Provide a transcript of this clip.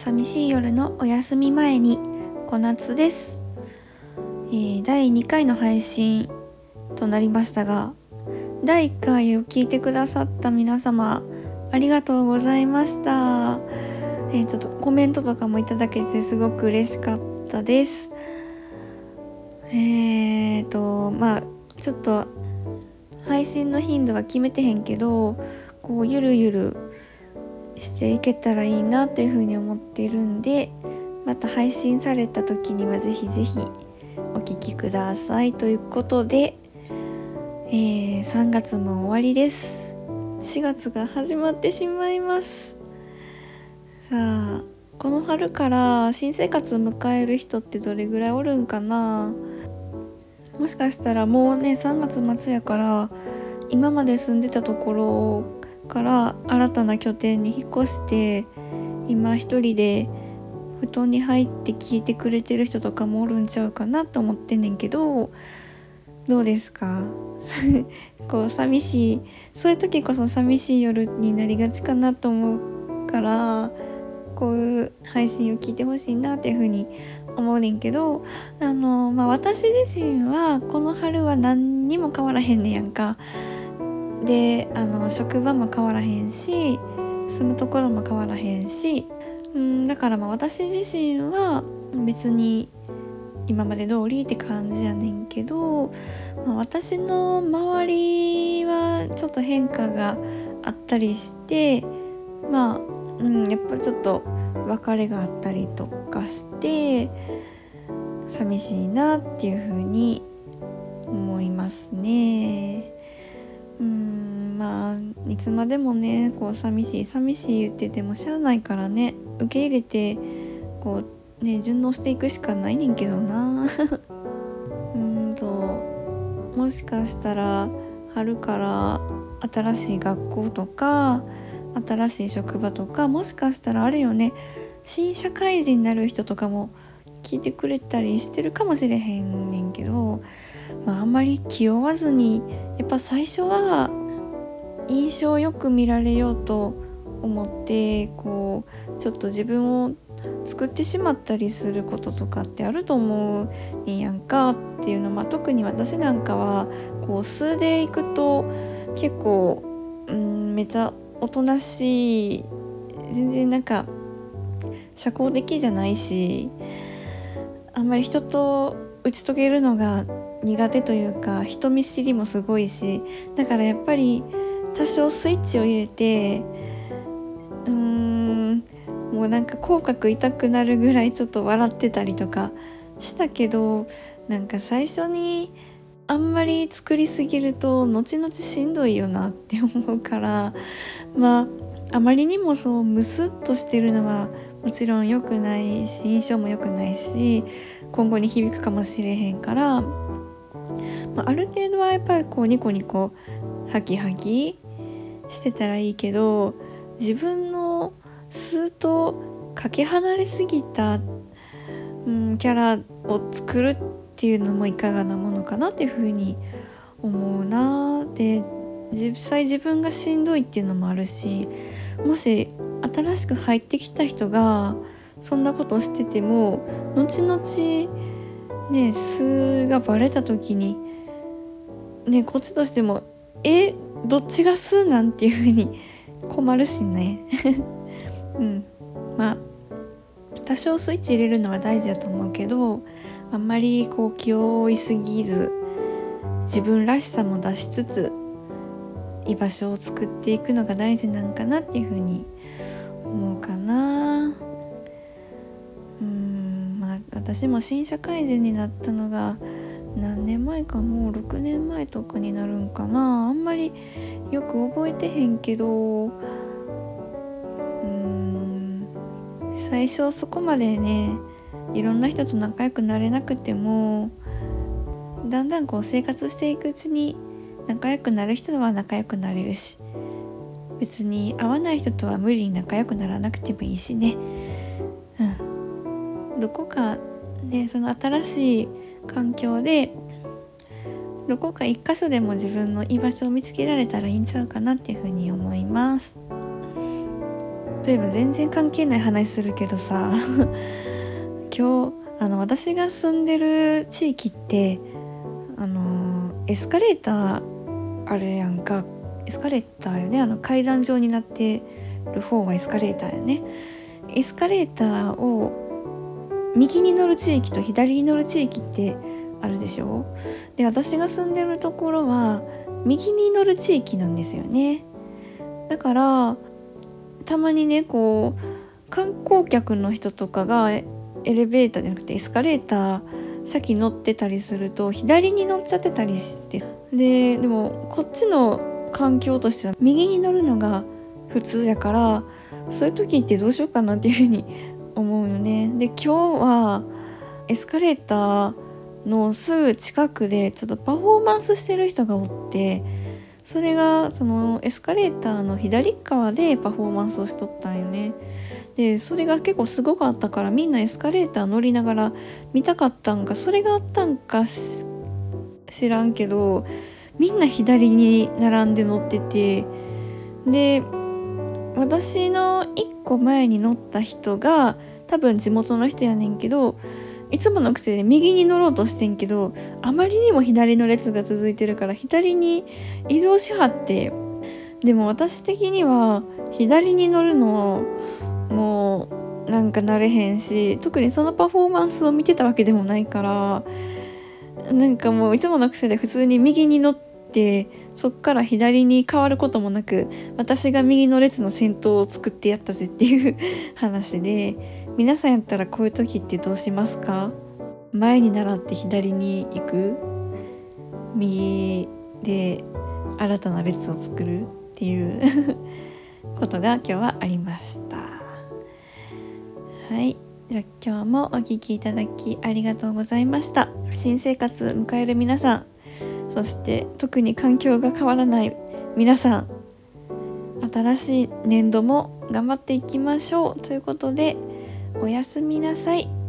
寂しい夜のお休み前に小夏です、えー、第2回の配信となりましたが第1回を聞いてくださった皆様ありがとうございました。えっ、ー、とコメントとかもいただけてすごく嬉しかったです。えっ、ー、とまあちょっと配信の頻度は決めてへんけどこうゆるゆるしていけたらいいなっていうふうに思ってるんでまた配信された時にはぜひぜひお聴きくださいということで、えー、3月も終わりです。4月が始まってしまいます。さあこの春から新生活を迎える人ってどれぐらいおるんかな？もしかしたらもうね3月末やから今まで住んでたところから新たな拠点に引っ越して今一人で布団に入って聞いてくれてる人とかもおるんちゃうかなと思ってんねんけどどうですか？こう寂しいそういう時こそ寂しい夜になりがちかなと思うからこういう配信を聞いてほしいなっていうふうに思うねんけどあのまあ私自身はこの春は何にも変わらへんねやんか。であの職場も変わらへんし住むところも変わらへんしうんだからまあ私自身は別に今まで通りって感じやねんけど、まあ、私の周りはちょっと変化があったりしてまあ、うん、やっぱちょっと別れがあったりとかして寂しいなっていうふうに思いますね。まあいつまでもねこう寂しい寂しい言っててもしゃあないからね受け入れてこうね順応していくしかないねんけどな。うんともしかしたら春から新しい学校とか新しい職場とかもしかしたらあるよね新社会人になる人とかも聞いてくれたりしてるかもしれへんねんけどまあ、あんまり気負わずにやっぱ最初は印象よく見られようと思ってこうちょっと自分を作ってしまったりすることとかってあると思うねやんかっていうのまあ特に私なんかはこう数でいくと結構うんめちゃおとなしい全然なんか社交的じゃないしあんまり人と打ち解けるのが苦手というか人見知りもすごいしだからやっぱり多少スイッチを入れてうーんもうなんか口角痛くなるぐらいちょっと笑ってたりとかしたけどなんか最初にあんまり作りすぎると後々しんどいよなって思うからまああまりにもそうムスッとしてるのはもちろん良くないし印象も良くないし今後に響くかもしれへんからまあ、ある程度はやっぱりこうニコニコハキハキしてたらいいけど自分の素とかけ離れすぎた、うん、キャラを作るっていうのもいかがなものかなっていうふうに思うな。で実際自分がしんどいっていうのもあるしもし新しく入ってきた人がそんなことをしてても後々ね素がバレた時にねこっちとしてもえどっちが素なんていう風に困るしね。うん。まあ多少スイッチ入れるのは大事だと思うけどあんまりこう気を追いすぎず自分らしさも出しつつ居場所を作っていくのが大事なんかなっていうふうに思うかな。うんまあ私も新社会人になったのが何年前かもう6年前とかになるんかな。あんまりよく覚えてへんけど。うん。最初そこまでねいろんな人と仲良くなれなくてもだんだんこう生活していくうちに仲良くなる人は仲良くなれるし別に会わない人とは無理に仲良くならなくてもいいしね。うん。どこかねその新しい環境でどこか一箇所でも自分の居場所を見つけられたらいいんちゃうかなっていうふうに思います。例えば全然関係ない話するけどさ 今日あの私が住んでる地域ってあのエスカレーターあるやんか。エスカレーターよね。あの階段状になってる方はエスカレーターよね。エスカレーターを右に乗る地域と左に乗る地域ってあるでしょ？で私が住んでるところは右に乗る地域なんですよね。だからたまにねこう観光客の人とかがエレベーターじゃなくてエスカレーター先乗ってたりすると左に乗っちゃってたりしてででもこっちの環境としては右に乗るのが普通やからそういう時ってどうしようかなっていうふうに思うよね。で今日はエスカレーターのすぐ近くでちょっとパフォーマンスしてる人がおってそれがそのエスカレーターの左側でパフォーマンスをしとったんよね。でそれが結構すごかったからみんなエスカレーター乗りながら見たかったんかそれがあったんか知らんけどみんな左に並んで乗っててで私の1個前に乗った人が多分地元の人やねんけどいつもの癖で右に乗ろうとしてんけどあまりにも左の列が続いてるから左に移動しはってでも私的には左に乗るのもうなんか慣れへんし特にそのパフォーマンスを見てたわけでもないからなんかもういつもの癖で普通に右に乗ってそっから左に変わることもなく私が右の列の先頭を作ってやったぜっていう話で皆さんやったらこういう時ってどうしますか？前に習って左に行く？右で新たな列を作る？っていう ことが今日はありました。はい。じゃあ今日もお聴きいただきありがとうございました。新生活迎える皆さん。そして特に環境が変わらない。皆さん新しい年度も頑張っていきましょう。ということでおやすみなさい。